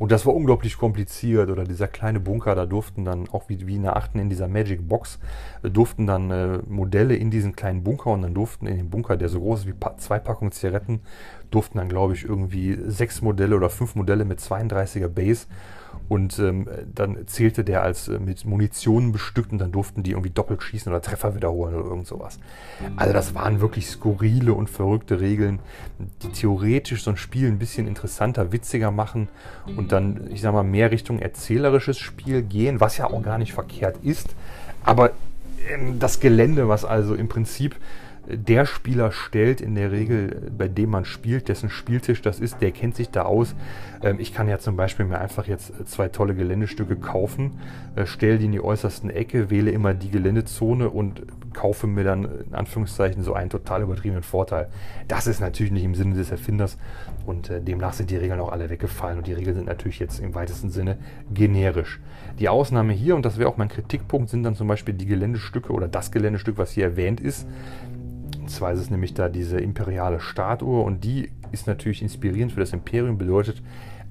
Und das war unglaublich kompliziert. Oder dieser kleine Bunker, da durften dann, auch wie, wie in der achten in dieser Magic Box, äh, durften dann äh, Modelle in diesen kleinen Bunker und dann durften in dem Bunker, der so groß ist wie pa zwei Packungen Zigaretten, durften dann, glaube ich, irgendwie sechs Modelle oder fünf Modelle mit 32er Base und ähm, dann zählte der als äh, mit Munition bestückt und dann durften die irgendwie doppelt schießen oder Treffer wiederholen oder irgend sowas. Also das waren wirklich skurrile und verrückte Regeln, die theoretisch so ein Spiel ein bisschen interessanter, witziger machen und dann, ich sag mal, mehr Richtung erzählerisches Spiel gehen, was ja auch gar nicht verkehrt ist. Aber ähm, das Gelände, was also im Prinzip der Spieler stellt in der Regel, bei dem man spielt, dessen Spieltisch das ist, der kennt sich da aus. Ähm, ich kann ja zum Beispiel mir einfach jetzt zwei tolle Geländestücke kaufen, äh, stelle die in die äußersten Ecke, wähle immer die Geländezone und kaufe mir dann in Anführungszeichen so einen total übertriebenen Vorteil. Das ist natürlich nicht im Sinne des Erfinders und äh, demnach sind die Regeln auch alle weggefallen und die Regeln sind natürlich jetzt im weitesten Sinne generisch. Die Ausnahme hier, und das wäre auch mein Kritikpunkt, sind dann zum Beispiel die Geländestücke oder das Geländestück, was hier erwähnt ist. Und ist es nämlich da diese imperiale Startuhr und die ist natürlich inspirierend für das Imperium, bedeutet,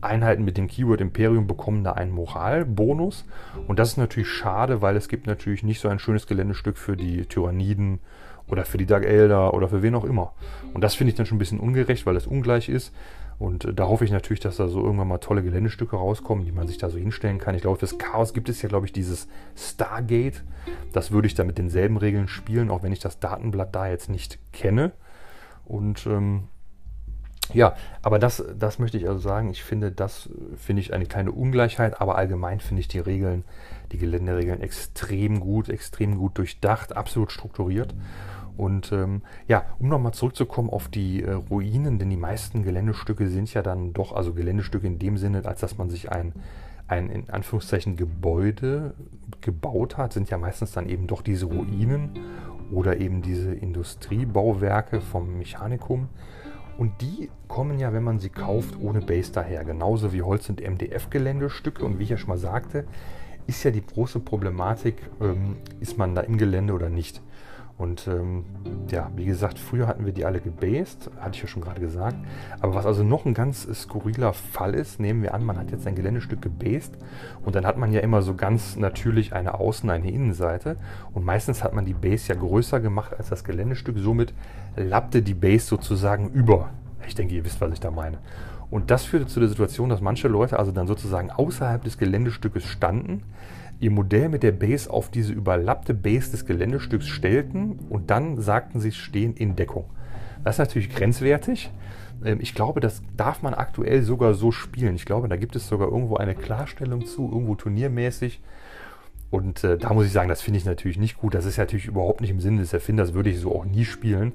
Einheiten mit dem Keyword Imperium bekommen da einen Moralbonus. Und das ist natürlich schade, weil es gibt natürlich nicht so ein schönes Geländestück für die Tyranniden oder für die Dark Elder oder für wen auch immer. Und das finde ich dann schon ein bisschen ungerecht, weil es ungleich ist. Und äh, da hoffe ich natürlich, dass da so irgendwann mal tolle Geländestücke rauskommen, die man sich da so hinstellen kann. Ich glaube, fürs Chaos gibt es ja, glaube ich, dieses Stargate. Das würde ich da mit denselben Regeln spielen, auch wenn ich das Datenblatt da jetzt nicht kenne. Und ähm, ja, aber das, das möchte ich also sagen. Ich finde, das finde ich eine kleine Ungleichheit, aber allgemein finde ich die Regeln, die Geländeregeln extrem gut, extrem gut durchdacht, absolut strukturiert. Und ähm, ja, um nochmal zurückzukommen auf die äh, Ruinen, denn die meisten Geländestücke sind ja dann doch, also Geländestücke in dem Sinne, als dass man sich ein, ein in Anführungszeichen Gebäude gebaut hat, sind ja meistens dann eben doch diese Ruinen oder eben diese Industriebauwerke vom Mechanikum. Und die kommen ja, wenn man sie kauft, ohne Base daher. Genauso wie Holz- und MDF-Geländestücke. Und wie ich ja schon mal sagte, ist ja die große Problematik, ähm, ist man da im Gelände oder nicht. Und ähm, ja, wie gesagt, früher hatten wir die alle gebased, hatte ich ja schon gerade gesagt. Aber was also noch ein ganz skurriler Fall ist, nehmen wir an, man hat jetzt ein Geländestück gebased und dann hat man ja immer so ganz natürlich eine Außen-, eine Innenseite. Und meistens hat man die Base ja größer gemacht als das Geländestück. Somit lappte die Base sozusagen über. Ich denke, ihr wisst, was ich da meine. Und das führte zu der Situation, dass manche Leute also dann sozusagen außerhalb des Geländestückes standen, ihr Modell mit der Base auf diese überlappte Base des Geländestücks stellten und dann sagten sie stehen in Deckung. Das ist natürlich grenzwertig. Ähm, ich glaube, das darf man aktuell sogar so spielen. Ich glaube, da gibt es sogar irgendwo eine Klarstellung zu, irgendwo turniermäßig. Und äh, da muss ich sagen, das finde ich natürlich nicht gut. Das ist natürlich überhaupt nicht im Sinne des Erfinders, würde ich so auch nie spielen.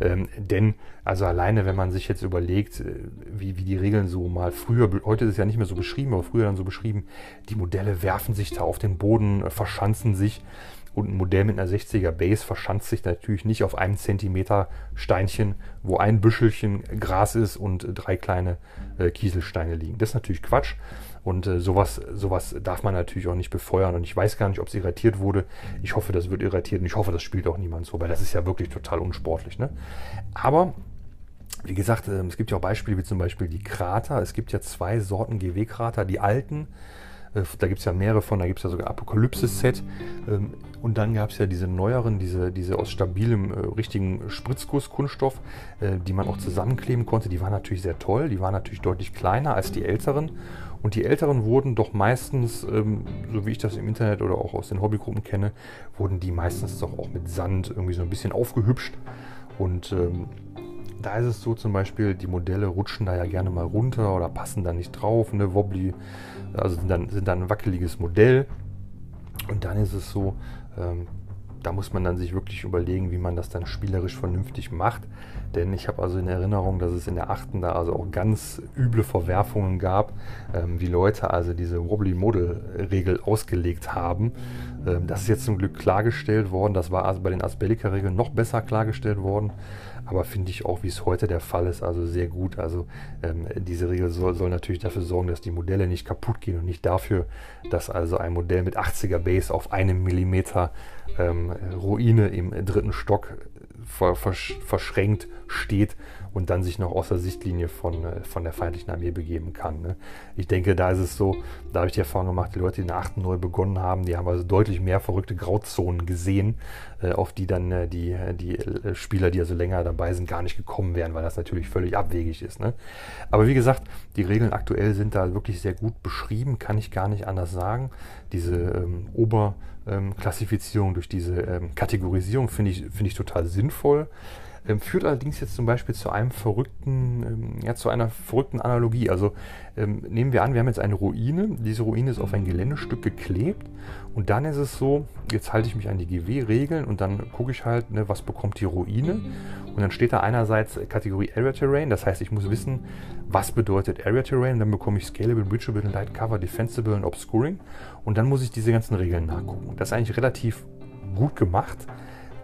Ähm, denn, also alleine, wenn man sich jetzt überlegt, äh, wie, wie die Regeln so mal früher, heute ist es ja nicht mehr so beschrieben, aber früher dann so beschrieben, die Modelle werfen sich da auf den Boden, äh, verschanzen sich. Und ein Modell mit einer 60er Base verschanzt sich natürlich nicht auf einem Zentimeter Steinchen, wo ein Büschelchen Gras ist und drei kleine äh, Kieselsteine liegen. Das ist natürlich Quatsch. Und äh, sowas, sowas darf man natürlich auch nicht befeuern. Und ich weiß gar nicht, ob es irratiert wurde. Ich hoffe, das wird irratiert und ich hoffe, das spielt auch niemand so, weil das ist ja wirklich total unsportlich. Ne? Aber wie gesagt, äh, es gibt ja auch Beispiele wie zum Beispiel die Krater. Es gibt ja zwei Sorten GW-Krater, die alten. Äh, da gibt es ja mehrere von, da gibt es ja sogar Apokalypse-Set. Ähm, und dann gab es ja diese neueren, diese, diese aus stabilem, äh, richtigen Spritzguss-Kunststoff, äh, die man auch zusammenkleben konnte. Die waren natürlich sehr toll, die waren natürlich deutlich kleiner als die älteren. Und die älteren wurden doch meistens, ähm, so wie ich das im Internet oder auch aus den Hobbygruppen kenne, wurden die meistens doch auch mit Sand irgendwie so ein bisschen aufgehübscht. Und ähm, da ist es so zum Beispiel, die Modelle rutschen da ja gerne mal runter oder passen da nicht drauf, ne, wobbly, also sind dann, sind dann ein wackeliges Modell. Und dann ist es so, ähm, da muss man dann sich wirklich überlegen, wie man das dann spielerisch vernünftig macht. Denn ich habe also in Erinnerung, dass es in der achten da also auch ganz üble Verwerfungen gab, ähm, wie Leute also diese Wobbly Model Regel ausgelegt haben. Ähm, das ist jetzt zum Glück klargestellt worden. Das war also bei den Asbellica Regeln noch besser klargestellt worden. Aber finde ich auch, wie es heute der Fall ist, also sehr gut. Also ähm, diese Regel soll, soll natürlich dafür sorgen, dass die Modelle nicht kaputt gehen und nicht dafür, dass also ein Modell mit 80er Base auf einem Millimeter ähm, Ruine im dritten Stock ver verschränkt steht und dann sich noch aus der Sichtlinie von, äh, von der feindlichen Armee begeben kann. Ne? Ich denke, da ist es so, da habe ich die Erfahrung gemacht, die Leute, die in der 8. neu begonnen haben, die haben also deutlich mehr verrückte Grauzonen gesehen, äh, auf die dann äh, die, die Spieler, die also länger dabei sind, gar nicht gekommen wären, weil das natürlich völlig abwegig ist. Ne? Aber wie gesagt, die Regeln aktuell sind da wirklich sehr gut beschrieben, kann ich gar nicht anders sagen. Diese ähm, Oberklassifizierung ähm, durch diese ähm, Kategorisierung finde ich, find ich total sinnvoll. Ähm, führt allerdings jetzt zum Beispiel zu einem verrückten, ähm, ja, zu einer verrückten Analogie. Also ähm, nehmen wir an, wir haben jetzt eine Ruine. Diese Ruine ist auf ein Geländestück geklebt und dann ist es so, jetzt halte ich mich an die GW-Regeln und dann gucke ich halt, ne, was bekommt die Ruine. Und dann steht da einerseits Kategorie Area Terrain, das heißt, ich muss wissen, was bedeutet Area Terrain. Dann bekomme ich Scalable, Breachable, Light Cover, Defensible und Obscuring. Und dann muss ich diese ganzen Regeln nachgucken. Das ist eigentlich relativ gut gemacht.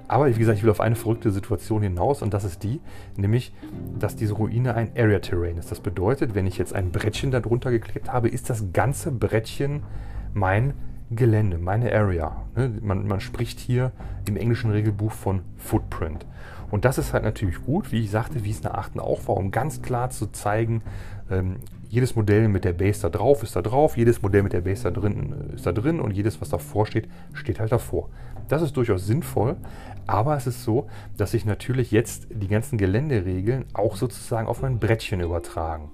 Aber wie gesagt, ich will auf eine verrückte Situation hinaus und das ist die, nämlich, dass diese Ruine ein Area Terrain ist. Das bedeutet, wenn ich jetzt ein Brettchen darunter geklebt habe, ist das ganze Brettchen mein Gelände, meine Area. Ne? Man, man spricht hier im englischen Regelbuch von Footprint. Und das ist halt natürlich gut, wie ich sagte, wie es der 8. auch war, um ganz klar zu zeigen, ähm, jedes Modell mit der Base da drauf ist da drauf, jedes Modell mit der Base da drin äh, ist da drin und jedes, was davor steht, steht halt davor. Das ist durchaus sinnvoll, aber es ist so, dass sich natürlich jetzt die ganzen Geländeregeln auch sozusagen auf mein Brettchen übertragen.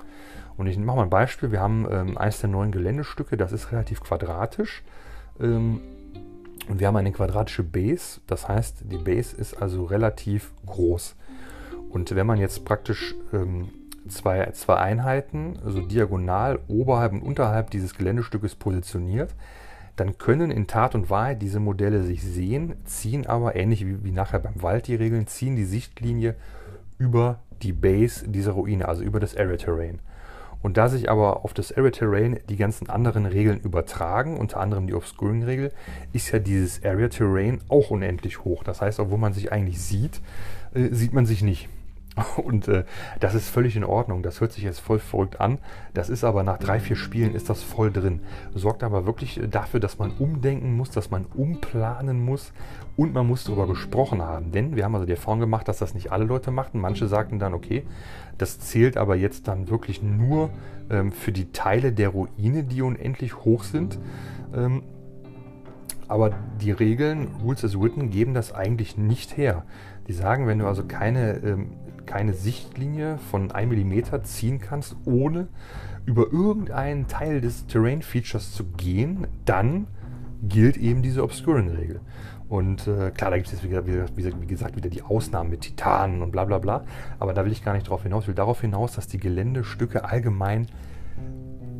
Und ich mache mal ein Beispiel. Wir haben ähm, eines der neuen Geländestücke, das ist relativ quadratisch. Ähm, und wir haben eine quadratische Base, das heißt, die Base ist also relativ groß. Und wenn man jetzt praktisch ähm, zwei, zwei Einheiten, also diagonal oberhalb und unterhalb dieses Geländestückes positioniert, dann können in Tat und Wahrheit diese Modelle sich sehen, ziehen aber, ähnlich wie, wie nachher beim Wald die Regeln, ziehen die Sichtlinie über die Base dieser Ruine, also über das Area Terrain. Und da sich aber auf das Area Terrain die ganzen anderen Regeln übertragen, unter anderem die Obscuring-Regel, ist ja dieses Area Terrain auch unendlich hoch. Das heißt, obwohl man sich eigentlich sieht, äh, sieht man sich nicht. Und äh, das ist völlig in Ordnung. Das hört sich jetzt voll verrückt an. Das ist aber nach drei, vier Spielen ist das voll drin. Sorgt aber wirklich dafür, dass man umdenken muss, dass man umplanen muss und man muss darüber gesprochen haben. Denn wir haben also die Erfahrung gemacht, dass das nicht alle Leute machten. Manche sagten dann, okay, das zählt aber jetzt dann wirklich nur ähm, für die Teile der Ruine, die unendlich hoch sind. Ähm, aber die Regeln, Rules as Written, geben das eigentlich nicht her. Die sagen, wenn du also keine ähm, keine Sichtlinie von 1 mm ziehen kannst, ohne über irgendeinen Teil des Terrain-Features zu gehen, dann gilt eben diese Obscuring-Regel. Und äh, klar, da gibt es jetzt, wie, wie, gesagt, wieder die Ausnahmen mit Titanen und bla bla bla. Aber da will ich gar nicht drauf hinaus. Ich will darauf hinaus, dass die Geländestücke allgemein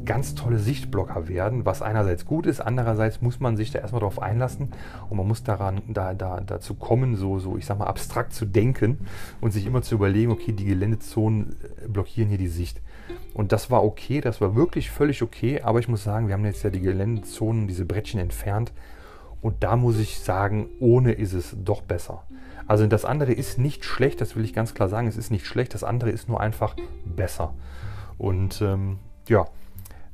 ganz tolle Sichtblocker werden, was einerseits gut ist, andererseits muss man sich da erstmal darauf einlassen und man muss daran da, da, dazu kommen, so, so, ich sag mal, abstrakt zu denken und sich immer zu überlegen, okay, die Geländezonen äh, blockieren hier die Sicht. Und das war okay, das war wirklich völlig okay, aber ich muss sagen, wir haben jetzt ja die Geländezonen, diese Brettchen entfernt und da muss ich sagen, ohne ist es doch besser. Also das andere ist nicht schlecht, das will ich ganz klar sagen, es ist nicht schlecht, das andere ist nur einfach besser. Und ähm, ja,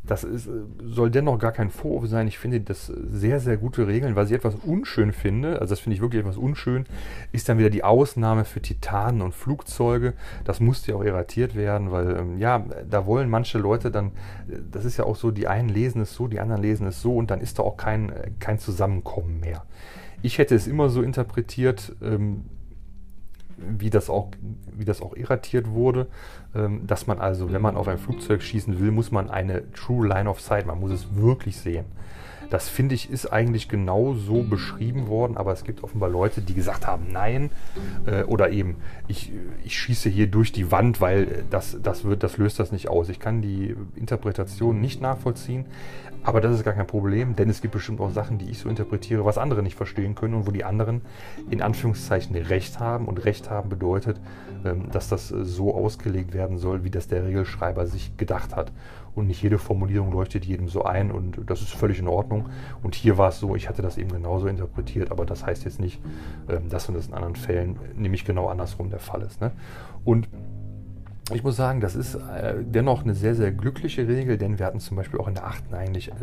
das ist, äh, soll dennoch gar kein Vorwurf sein. Ich finde das sehr, sehr gute Regeln. Was ich etwas unschön finde, also das finde ich wirklich etwas unschön, ist dann wieder die Ausnahme für Titanen und Flugzeuge. Das musste ja auch irratiert werden, weil ähm, ja, da wollen manche Leute dann, äh, das ist ja auch so, die einen lesen es so, die anderen lesen es so und dann ist da auch kein, äh, kein Zusammenkommen mehr. Ich hätte es immer so interpretiert, ähm, wie das auch, wie das auch irratiert wurde, ähm, dass man also, wenn man auf ein Flugzeug schießen will, muss man eine True Line of Sight, man muss es wirklich sehen. Das finde ich ist eigentlich genau so beschrieben worden, aber es gibt offenbar Leute, die gesagt haben, nein, äh, oder eben, ich, ich schieße hier durch die Wand, weil das, das, wird, das löst das nicht aus. Ich kann die Interpretation nicht nachvollziehen, aber das ist gar kein Problem, denn es gibt bestimmt auch Sachen, die ich so interpretiere, was andere nicht verstehen können und wo die anderen in Anführungszeichen Recht haben. Und Recht haben bedeutet, ähm, dass das so ausgelegt werden soll, wie das der Regelschreiber sich gedacht hat. Und nicht jede Formulierung leuchtet jedem so ein und das ist völlig in Ordnung. Und hier war es so, ich hatte das eben genauso interpretiert, aber das heißt jetzt nicht, ähm, dass das in anderen Fällen nämlich genau andersrum der Fall ist. Ne? Und ich muss sagen, das ist äh, dennoch eine sehr, sehr glückliche Regel, denn wir hatten zum Beispiel auch in der 8. eigentlich äh,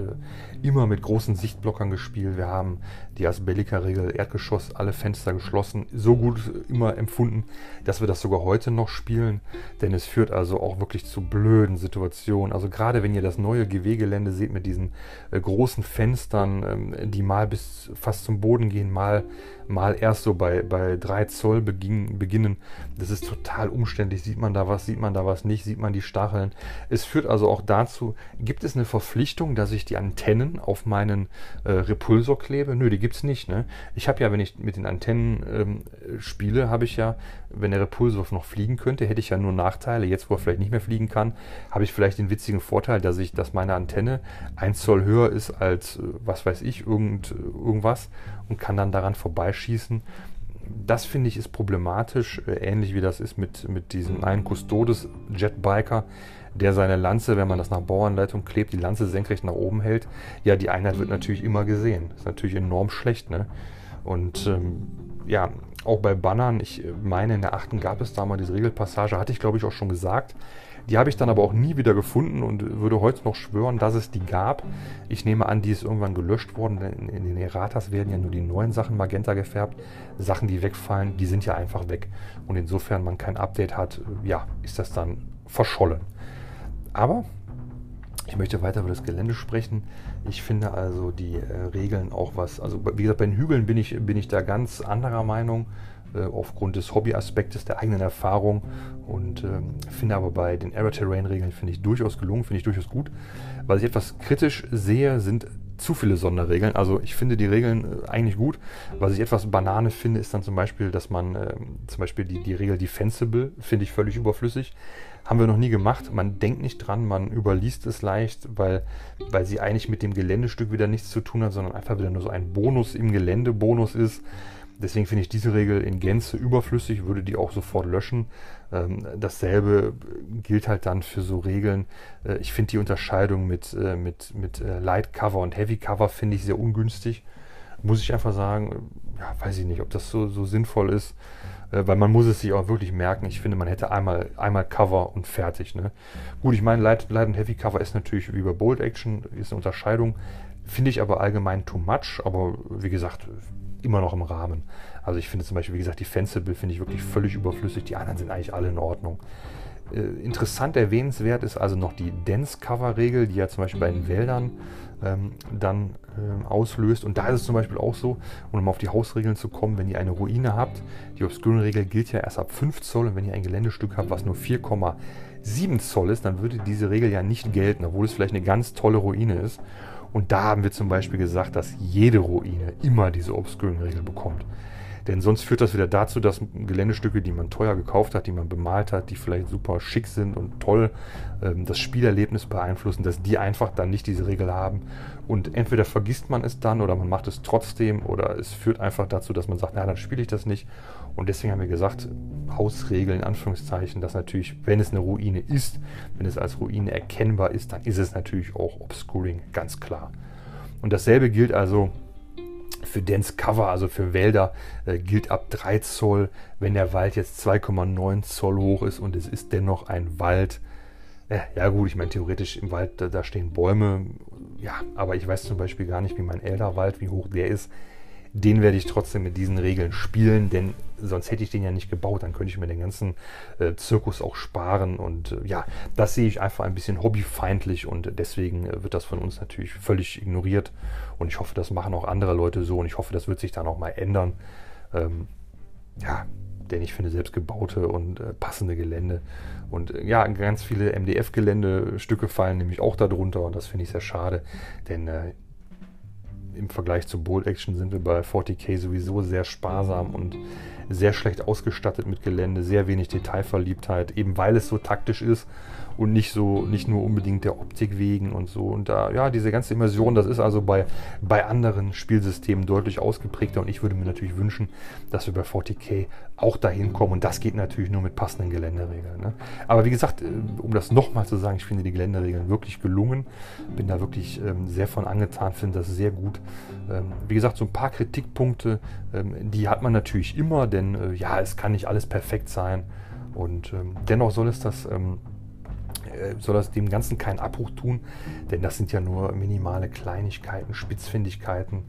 immer mit großen Sichtblockern gespielt. Wir haben die Asbellica-Regel, Erdgeschoss, alle Fenster geschlossen, so gut immer empfunden, dass wir das sogar heute noch spielen, denn es führt also auch wirklich zu blöden Situationen. Also gerade wenn ihr das neue GW-Gelände seht mit diesen äh, großen Fenstern, ähm, die mal bis fast zum Boden gehen, mal mal erst so bei, bei 3 Zoll beginn, beginnen. Das ist total umständlich. Sieht man da was, sieht man da was nicht, sieht man die Stacheln. Es führt also auch dazu, gibt es eine Verpflichtung, dass ich die Antennen auf meinen äh, Repulsor klebe? Nö, die gibt es nicht. Ne? Ich habe ja, wenn ich mit den Antennen ähm, spiele, habe ich ja, wenn der Repulsor noch fliegen könnte, hätte ich ja nur Nachteile. Jetzt, wo er vielleicht nicht mehr fliegen kann, habe ich vielleicht den witzigen Vorteil, dass ich, dass meine Antenne 1 Zoll höher ist als, äh, was weiß ich, irgend, irgendwas und kann dann daran vorbeischießen. Das finde ich ist problematisch, äh, ähnlich wie das ist mit, mit diesem einen Custodes Jetbiker, der seine Lanze, wenn man das nach Bauanleitung klebt, die Lanze senkrecht nach oben hält. Ja, die Einheit wird natürlich immer gesehen. ist natürlich enorm schlecht. Ne? Und ähm, ja, auch bei Bannern, ich meine, in der achten gab es da mal diese Regelpassage, hatte ich glaube ich auch schon gesagt. Die habe ich dann aber auch nie wieder gefunden und würde heute noch schwören, dass es die gab. Ich nehme an, die ist irgendwann gelöscht worden, denn in den Erratas werden ja nur die neuen Sachen magenta gefärbt. Sachen, die wegfallen, die sind ja einfach weg. Und insofern man kein Update hat, ja, ist das dann verschollen. Aber ich möchte weiter über das Gelände sprechen. Ich finde also die äh, Regeln auch was, also wie gesagt, bei den Hügeln bin ich, bin ich da ganz anderer Meinung aufgrund des Hobbyaspektes, der eigenen Erfahrung und ähm, finde aber bei den Error Terrain Regeln finde ich durchaus gelungen, finde ich durchaus gut. Was ich etwas kritisch sehe, sind zu viele Sonderregeln. Also ich finde die Regeln äh, eigentlich gut. Was ich etwas Banane finde, ist dann zum Beispiel, dass man äh, zum Beispiel die, die Regel Defensible finde ich völlig überflüssig. Haben wir noch nie gemacht. Man denkt nicht dran, man überliest es leicht, weil, weil sie eigentlich mit dem Geländestück wieder nichts zu tun hat, sondern einfach wieder nur so ein Bonus im Geländebonus ist. Deswegen finde ich diese Regel in Gänze überflüssig, würde die auch sofort löschen. Ähm, dasselbe gilt halt dann für so Regeln. Äh, ich finde die Unterscheidung mit, äh, mit, mit äh, Light Cover und Heavy Cover finde ich sehr ungünstig. Muss ich einfach sagen, ja, weiß ich nicht, ob das so, so sinnvoll ist, weil man muss es sich auch wirklich merken. Ich finde, man hätte einmal, einmal Cover und fertig. Ne? Gut, ich meine, Light, Light und Heavy Cover ist natürlich wie bei Bold Action, ist eine Unterscheidung. Finde ich aber allgemein too much, aber wie gesagt, immer noch im Rahmen. Also ich finde zum Beispiel, wie gesagt, die Defensible finde ich wirklich völlig überflüssig. Die anderen sind eigentlich alle in Ordnung. Äh, interessant erwähnenswert ist also noch die Dense-Cover-Regel, die ja zum Beispiel bei den Wäldern ähm, dann ähm, auslöst. Und da ist es zum Beispiel auch so, um auf die Hausregeln zu kommen, wenn ihr eine Ruine habt, die Obscuring-Regel gilt ja erst ab 5 Zoll und wenn ihr ein Geländestück habt, was nur 4,7 Zoll ist, dann würde diese Regel ja nicht gelten, obwohl es vielleicht eine ganz tolle Ruine ist. Und da haben wir zum Beispiel gesagt, dass jede Ruine immer diese Obscuring-Regel bekommt. Denn sonst führt das wieder dazu, dass Geländestücke, die man teuer gekauft hat, die man bemalt hat, die vielleicht super schick sind und toll ähm, das Spielerlebnis beeinflussen, dass die einfach dann nicht diese Regel haben. Und entweder vergisst man es dann oder man macht es trotzdem oder es führt einfach dazu, dass man sagt, na, dann spiele ich das nicht. Und deswegen haben wir gesagt, Hausregeln in Anführungszeichen, dass natürlich, wenn es eine Ruine ist, wenn es als Ruine erkennbar ist, dann ist es natürlich auch Obscuring, ganz klar. Und dasselbe gilt also für Dense Cover, also für Wälder, äh, gilt ab 3 Zoll. Wenn der Wald jetzt 2,9 Zoll hoch ist und es ist dennoch ein Wald, äh, ja gut, ich meine theoretisch im Wald, da, da, stehen Bäume, ja, aber ich weiß zum Beispiel gar nicht, wie mein Elderwald, wie hoch der ist den werde ich trotzdem mit diesen Regeln spielen, denn sonst hätte ich den ja nicht gebaut. Dann könnte ich mir den ganzen äh, Zirkus auch sparen. Und äh, ja, das sehe ich einfach ein bisschen hobbyfeindlich und deswegen äh, wird das von uns natürlich völlig ignoriert. Und ich hoffe, das machen auch andere Leute so und ich hoffe, das wird sich dann auch mal ändern. Ähm, ja, denn ich finde selbst gebaute und äh, passende Gelände und äh, ja, ganz viele MDF-Geländestücke fallen nämlich auch darunter und das finde ich sehr schade, denn äh, im Vergleich zu Bold Action sind wir bei 40k sowieso sehr sparsam und sehr schlecht ausgestattet mit Gelände, sehr wenig Detailverliebtheit, eben weil es so taktisch ist und nicht so, nicht nur unbedingt der Optik wegen und so. Und da, ja, diese ganze Immersion, das ist also bei, bei anderen Spielsystemen deutlich ausgeprägter und ich würde mir natürlich wünschen, dass wir bei 40k auch dahin kommen und das geht natürlich nur mit passenden Geländeregeln. Ne? Aber wie gesagt, äh, um das nochmal zu sagen, ich finde die Geländeregeln wirklich gelungen, bin da wirklich ähm, sehr von angetan, finde das sehr gut. Ähm, wie gesagt, so ein paar Kritikpunkte, ähm, die hat man natürlich immer, denn äh, ja, es kann nicht alles perfekt sein und ähm, dennoch soll es das äh, soll das dem Ganzen keinen Abbruch tun, denn das sind ja nur minimale Kleinigkeiten, Spitzfindigkeiten.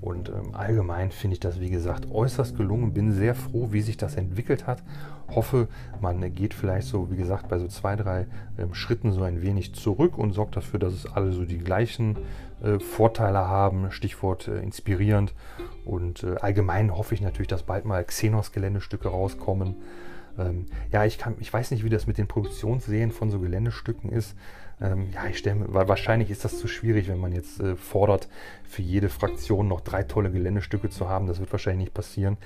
Und allgemein finde ich das, wie gesagt, äußerst gelungen. Bin sehr froh, wie sich das entwickelt hat. Hoffe, man geht vielleicht so, wie gesagt, bei so zwei, drei Schritten so ein wenig zurück und sorgt dafür, dass es alle so die gleichen Vorteile haben. Stichwort äh, inspirierend. Und äh, allgemein hoffe ich natürlich, dass bald mal Xenos-Geländestücke rauskommen. Ähm, ja, ich, kann, ich weiß nicht, wie das mit den Produktionsserien von so Geländestücken ist. Ähm, ja, ich stelle mir, wahrscheinlich ist das zu schwierig, wenn man jetzt äh, fordert, für jede Fraktion noch drei tolle Geländestücke zu haben. Das wird wahrscheinlich nicht passieren.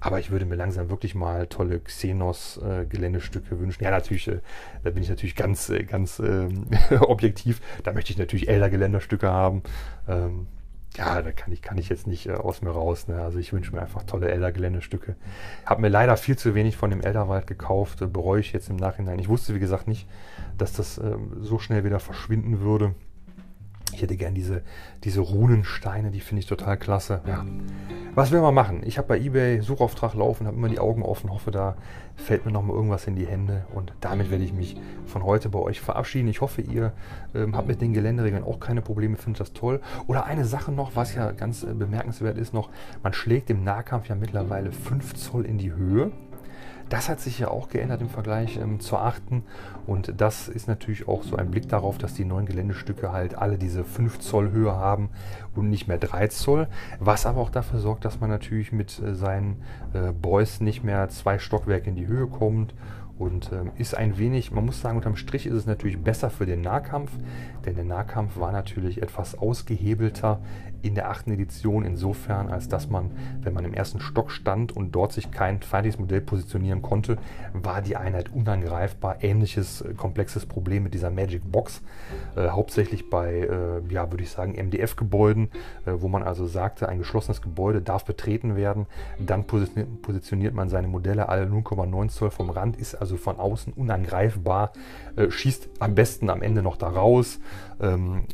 Aber ich würde mir langsam wirklich mal tolle Xenos-Geländestücke äh, wünschen. Ja, natürlich, äh, da bin ich natürlich ganz, äh, ganz ähm, (laughs) objektiv. Da möchte ich natürlich Elder-Geländerstücke haben. Ähm, ja, da kann ich, kann ich jetzt nicht äh, aus mir raus. Ne? Also ich wünsche mir einfach tolle Elder-Geländestücke. Habe mir leider viel zu wenig von dem Elderwald gekauft, äh, bereue ich jetzt im Nachhinein. Ich wusste, wie gesagt, nicht, dass das äh, so schnell wieder verschwinden würde. Ich hätte gern diese, diese Runensteine, die finde ich total klasse. Ja. Was will man machen? Ich habe bei eBay Suchauftrag laufen, habe immer die Augen offen, hoffe, da fällt mir nochmal irgendwas in die Hände. Und damit werde ich mich von heute bei euch verabschieden. Ich hoffe, ihr ähm, habt mit den Geländeregeln auch keine Probleme, findet das toll. Oder eine Sache noch, was ja ganz äh, bemerkenswert ist noch, man schlägt im Nahkampf ja mittlerweile 5 Zoll in die Höhe. Das hat sich ja auch geändert im Vergleich ähm, zur achten. Und das ist natürlich auch so ein Blick darauf, dass die neuen Geländestücke halt alle diese 5 Zoll Höhe haben und nicht mehr 3 Zoll. Was aber auch dafür sorgt, dass man natürlich mit äh, seinen äh, Boys nicht mehr zwei Stockwerke in die Höhe kommt und ähm, ist ein wenig, man muss sagen, unterm Strich ist es natürlich besser für den Nahkampf, denn der Nahkampf war natürlich etwas ausgehebelter in der achten Edition insofern, als dass man, wenn man im ersten Stock stand und dort sich kein feindliches Modell positionieren konnte, war die Einheit unangreifbar. Ähnliches äh, komplexes Problem mit dieser Magic Box, äh, hauptsächlich bei, äh, ja, würde ich sagen, MDF-Gebäuden, äh, wo man also sagte, ein geschlossenes Gebäude darf betreten werden, dann positioniert man seine Modelle alle 0,9 Zoll vom Rand, ist also von außen unangreifbar, äh, schießt am besten am Ende noch da raus, ähm,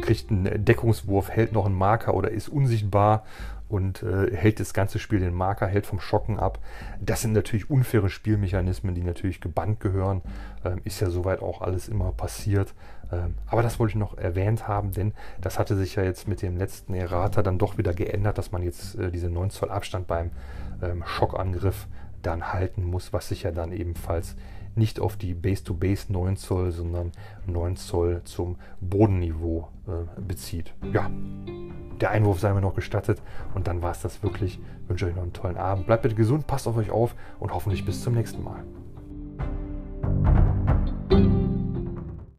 kriegt einen Deckungswurf, hält noch einen Marker oder ist unsichtbar und äh, hält das ganze Spiel den Marker, hält vom Schocken ab. Das sind natürlich unfaire Spielmechanismen, die natürlich gebannt gehören. Ähm, ist ja soweit auch alles immer passiert. Ähm, aber das wollte ich noch erwähnt haben, denn das hatte sich ja jetzt mit dem letzten Errata dann doch wieder geändert, dass man jetzt äh, diese 9 Zoll Abstand beim ähm, Schockangriff dann halten muss, was sich ja dann ebenfalls nicht auf die Base-to-Base -Base 9 Zoll, sondern 9 Zoll zum Bodenniveau äh, bezieht. Ja, der Einwurf sei mir noch gestattet und dann war es das wirklich. Ich wünsche euch noch einen tollen Abend. Bleibt bitte gesund, passt auf euch auf und hoffentlich bis zum nächsten Mal.